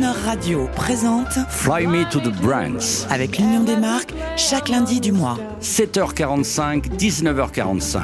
Croner Radio présente Fly Me to the Brands. avec l'Union des marques chaque lundi du mois. 7h45, 19h45.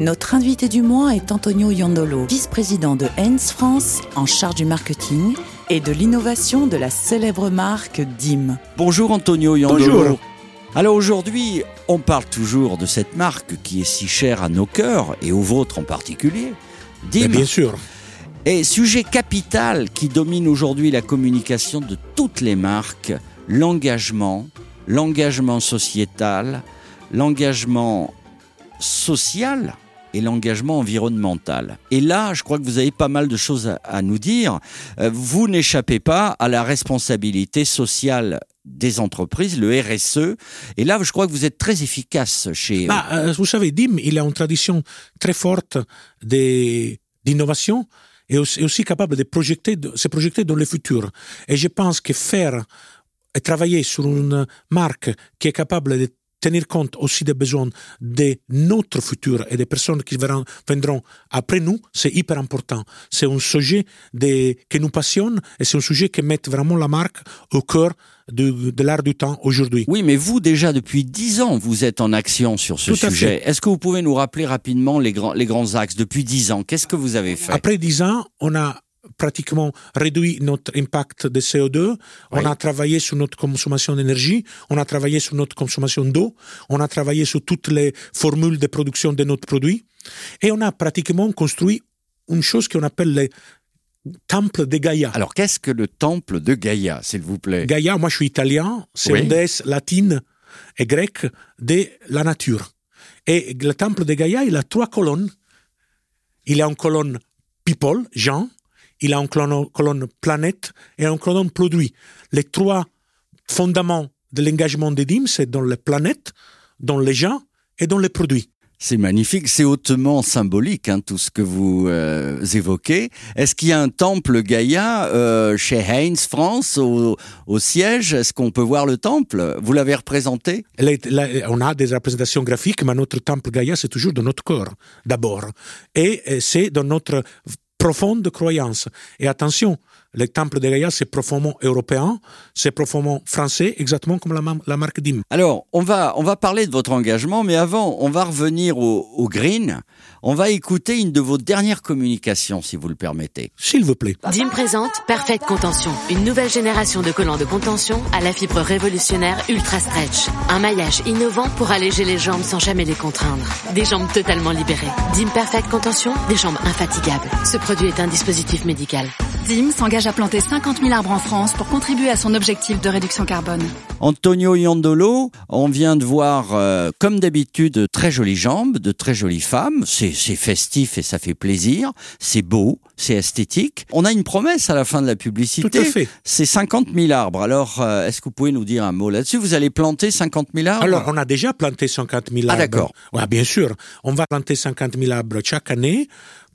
Notre invité du mois est Antonio Yandolo, vice-président de Heinz France, en charge du marketing et de l'innovation de la célèbre marque DIM. Bonjour Antonio Yandolo. Bonjour. Alors aujourd'hui, on parle toujours de cette marque qui est si chère à nos cœurs et aux vôtres en particulier. Mais DIM bien sûr. Est sujet capital qui domine aujourd'hui la communication de toutes les marques, l'engagement, l'engagement sociétal, l'engagement social et l'engagement environnemental. Et là, je crois que vous avez pas mal de choses à, nous dire. Euh, Vous n'échappez pas à la responsabilité sociale des entreprises, le RSE. Et là, je crois que vous êtes très efficace chez... Bah, euh, vous savez, DIM, il a une tradition très forte d'innovation et aussi, capable de de se projeter dans le futur. Et je pense que faire et travailler sur une marque qui est capable de tenir compte aussi des besoins de notre futur et des personnes qui verront- viendront après nous, c'est hyper important. C'est un sujet de, qui nous passionne et c'est un sujet qui met vraiment la marque au cœur de, de l'art du temps aujourd'hui. Oui, mais vous, déjà, depuis dix ans, vous êtes en action sur ce Tout sujet. Est-ce que vous pouvez nous rappeler rapidement les grands, les grands axes Depuis dix ans, qu'est-ce que vous avez fait? Après 10 ans, on a pratiquement réduit notre impact de CO2, on a travaillé sur notre consommation d'énergie, on a travaillé sur notre consommation d'eau, on a travaillé sur toutes les formules de production de notre produit, et on a pratiquement construit une chose qu'on appelle le temple de Gaïa. Alors, qu'est-ce que le temple de Gaïa, s'il vous plaît? Gaïa, moi je suis italien, c'est Oui. une déesse latine et grecque de la nature. Et le temple de Gaïa, il a trois colonnes. Il a une colonne people, gens, il a une colonne, planète et une colonne produit. Les trois fondements de l'engagement des DIM, c'est dans les planètes, dans les gens et dans les produits. C'est magnifique, c'est hautement symbolique, hein, tout ce que vous euh, évoquez. Est-ce qu'il y a un temple Gaïa euh, chez Heinz France, au, au siège? Est-ce qu'on peut voir le temple? Vous l'avez représenté? Les- on a des représentations graphiques, mais notre temple Gaïa, c'est toujours dans notre corps, d'abord. Et c'est dans notre profonde croyance. Et attention, le temple de Gaïa, c'est profondément européen, c'est profondément français, exactement comme la, la marque DIM. Alors, on va, on va parler de votre engagement, mais avant, on va revenir au, au green. On va écouter une de vos dernières communications, si vous le permettez. S'il vous plaît. DIM présente Perfect Contention, une nouvelle génération de collants de contention à la fibre révolutionnaire Ultra Stretch. Un maillage innovant pour alléger les jambes sans jamais les contraindre. Des jambes totalement libérées. DIM Perfect Contention, des jambes infatigables. Ce produit est un dispositif médical. DIM s'engage à planter 50 000 arbres en France pour contribuer à son objectif de réduction carbone. Antonio Iandolo, on vient de voir, euh, comme d'habitude, de très jolies jambes, de très jolies femmes. C'est c'est festif et ça fait plaisir. C'est beau, c'est esthétique. On a une promesse à la fin de la publicité. Tout à fait. C'est 50 000 arbres. Alors, euh, est-ce que vous pouvez nous dire un mot là-dessus? Vous allez planter 50 000 arbres? Alors, on a déjà planté 50 000 arbres. Ah, d'accord. Ouais, bien sûr. On va planter 50 000 arbres chaque année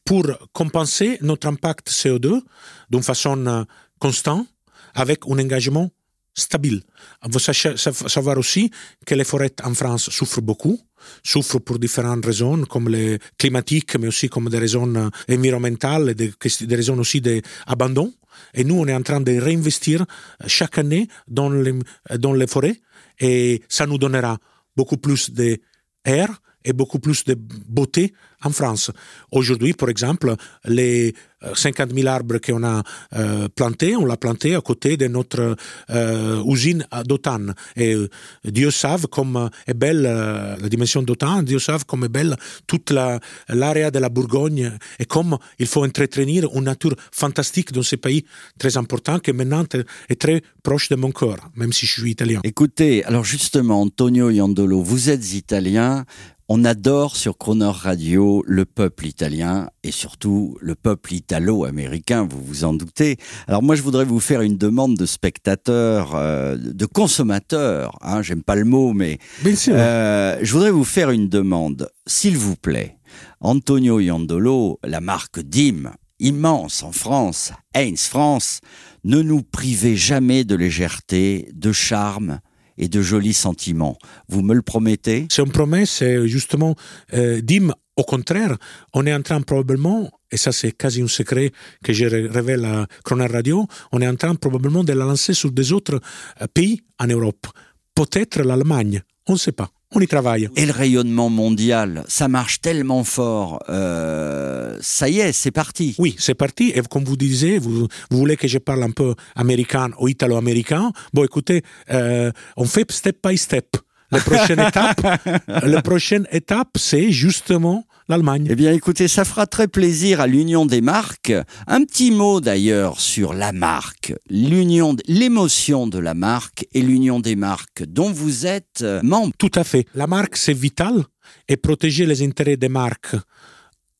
pour compenser notre impact CO2 d'une façon euh, constante avec un engagement stable. Il faut sache- sa- savoir aussi que les forêts en France souffrent beaucoup, souffrent pour différentes raisons, comme les climatiques, mais aussi comme des raisons euh, environnementales, des, raisons aussi d'abandon. Et nous, on est en train de réinvestir euh, chaque année dans les, dans les forêts et ça nous donnera beaucoup plus d'air et beaucoup plus de beauté en France. Aujourd'hui, par exemple, les euh, 50 000 arbres qu'on a euh, plantés, on l'a planté à côté de notre euh, usine à d'Autan. Et euh, Dieu savent comme euh, est belle euh, la dimension d'Autan, Dieu savent comme est belle toute la- l'area de la Bourgogne et comme il faut entretenir une nature fantastique dans ce pays très important qui maintenant est très proche de mon cœur, même si je suis italien. Écoutez, alors justement, Antonio Iandolo, vous êtes italien. On adore sur Croner Radio le peuple italien et surtout le peuple italo-américain, vous vous en doutez. Alors moi, je voudrais vous faire une demande de spectateurs, euh, de consommateurs. Hein, J'aime pas le mot, mais Bien sûr. euh, je voudrais vous faire une demande, s'il vous plaît. Antonio Iandolo, la marque DIM, immense en France, Heinz France, ne nous privez jamais de légèreté, de charme et de jolis sentiments. Vous me le promettez? C'est une promesse, et justement, euh, DIM au contraire, on est en train probablement, et ça c'est quasi un secret que je révèle à Croner Radio, on est en train probablement de la lancer sur des autres euh, pays en Europe. Peut-être l'Allemagne, on ne sait pas. On y travaille. Et le rayonnement mondial, ça marche tellement fort. Euh, ça y est, c'est parti. Oui, c'est parti. Et comme vous disiez, vous, vous, voulez que je parle un peu américain ou italo-américain. Bon, écoutez, euh, on fait step by step. La prochaine étape, la prochaine étape, c'est justement l'Allemagne. Eh bien, écoutez, ça fera très plaisir à l'Union des marques. Un petit mot d'ailleurs sur la marque, l'union, l'émotion de la marque et l'Union des marques, dont vous êtes membre. Tout à fait. La marque, c'est vital et protéger les intérêts des marques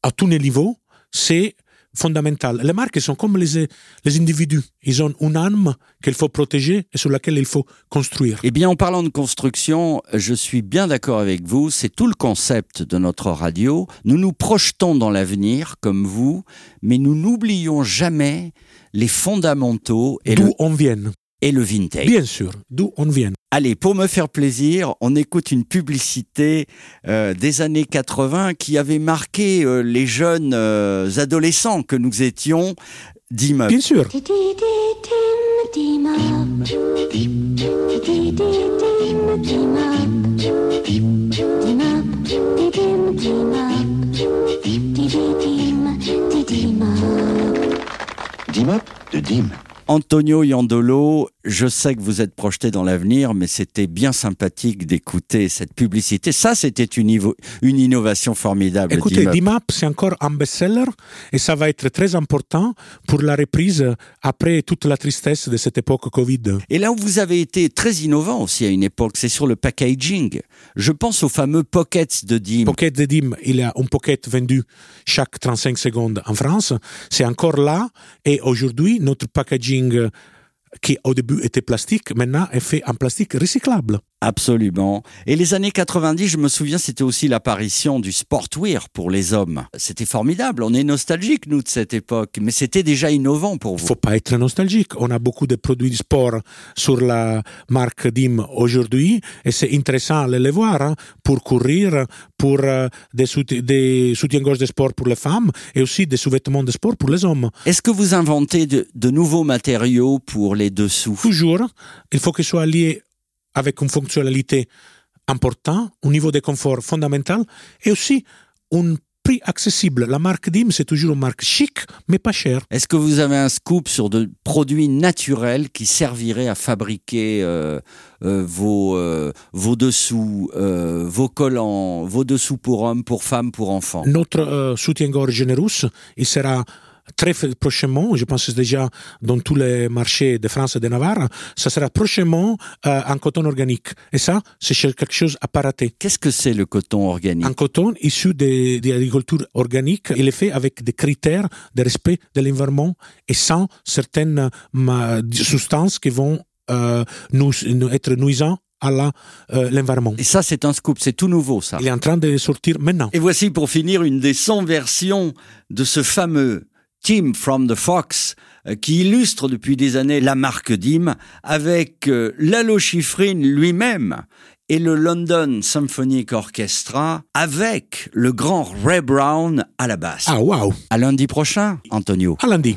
à tous les niveaux, c'est fondamental. Les marques sont comme les, les individus. Ils ont une âme qu'il faut protéger et sur laquelle il faut construire. Eh bien, en parlant de construction, je suis bien d'accord avec vous. C'est tout le concept de notre radio. Nous nous projetons dans l'avenir, comme vous, mais nous n'oublions jamais les fondamentaux et d'où on vient et le vintage. Bien sûr, d'où on vient. Allez, pour me faire plaisir, on écoute une publicité euh, des années 80 qui avait marqué euh, les jeunes euh, adolescents que nous étions Dim Bien sûr. Antonio Yandolo, je sais que vous êtes projeté dans l'avenir, mais c'était bien sympathique d'écouter cette publicité. Ça, c'était une, une, innovation formidable. Écoutez, DIMAP, c'est encore un best-seller et ça va être très important pour la reprise après toute la tristesse de cette époque Covid. Et là où vous avez été très innovant aussi à une époque, c'est sur le packaging. Je pense aux fameux pockets de DIM. Pocket de DIM, il y a un pocket vendu chaque 35 secondes en France. C'est encore là et aujourd'hui, notre packaging qui au début était plastique, maintenant est fait en plastique recyclable. Absolument. Et les années 90, je me souviens, c'était aussi l'apparition du sportwear pour les hommes. C'était formidable. On est nostalgique, nous, de cette époque. Mais c'était déjà innovant pour vous. Faut pas être nostalgique. On a beaucoup de produits de sport sur la marque DIM aujourd'hui. Et c'est intéressant de les voir hein, pour courir, pour euh, des, des soutiens-gorge de sport pour les femmes et aussi des sous-vêtements de sport pour les hommes. Est-ce que vous inventez de, de nouveaux matériaux pour les dessous? Toujours. Il faut qu'ils soient liés avec une fonctionnalité importante, un niveau de confort fondamental et aussi un prix accessible. La marque DIM, c'est toujours une marque chic, mais pas chère. Est-ce que vous avez un scoop sur de produits naturels qui serviraient à fabriquer euh, euh, vos, euh, vos dessous, vos collants, vos dessous pour hommes, pour femmes, pour enfants? Notre soutien-gorge généreux, il sera très prochainement, je pense déjà dans tous les marchés de France et de Navarre, ça sera prochainement euh, en coton organique. Et ça, c'est quelque chose à pas rater. Qu'est-ce que c'est le coton organique? Un coton issu de, de l'agriculture organique. Il est fait avec des critères de respect de l'environnement et sans certaines euh, substances qui vont euh, nous, être nuisants à l'environnement. Et ça, c'est un scoop, c'est tout nouveau, ça. Il est en train de sortir maintenant. Et voici pour finir une des 100 versions de ce fameux Tim from the Fox, euh, qui illustre depuis des années la marque DIM avec euh, Lalo Schifrin lui-même et le London Symphonic Orchestra avec le grand Ray Brown à la basse. Ah, wow! À lundi prochain, Antonio. À lundi.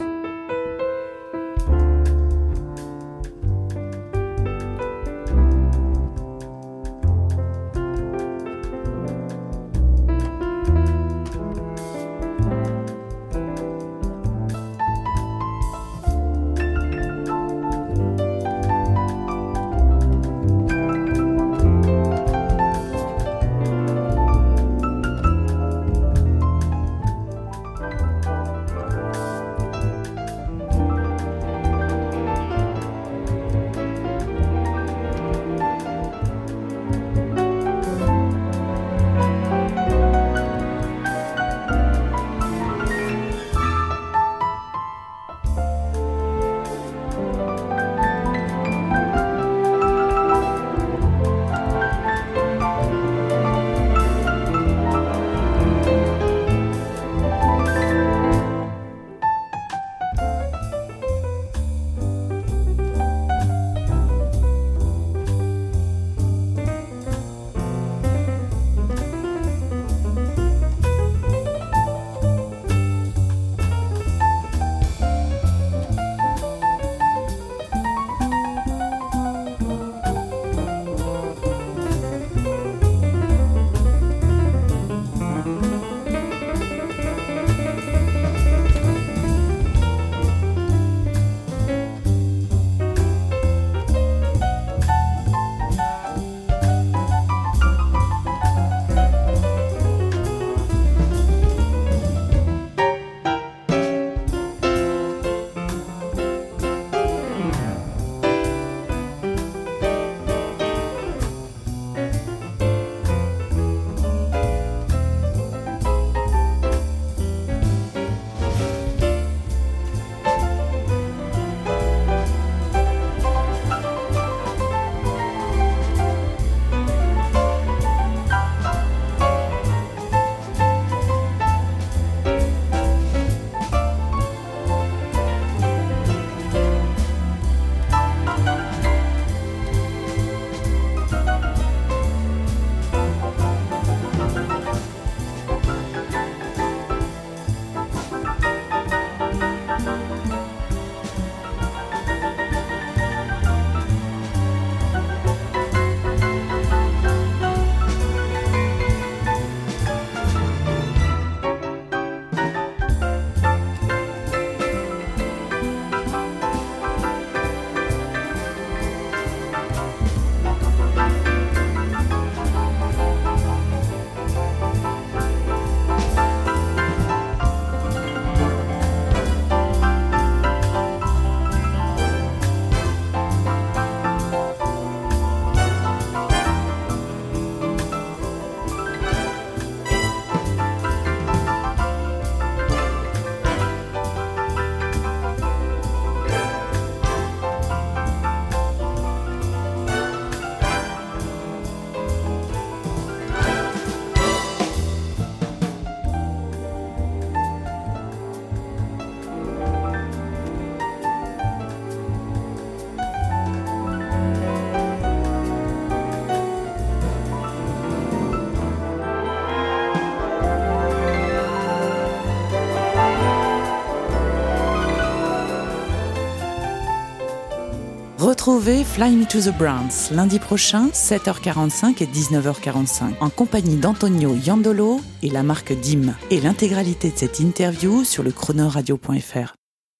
Retrouvez Fly Me to the Browns lundi prochain, 7h45 et 19h45, en compagnie d'Antonio Yandolo et la marque DIM. Et l'intégralité de cette interview sur le chronoradio.fr.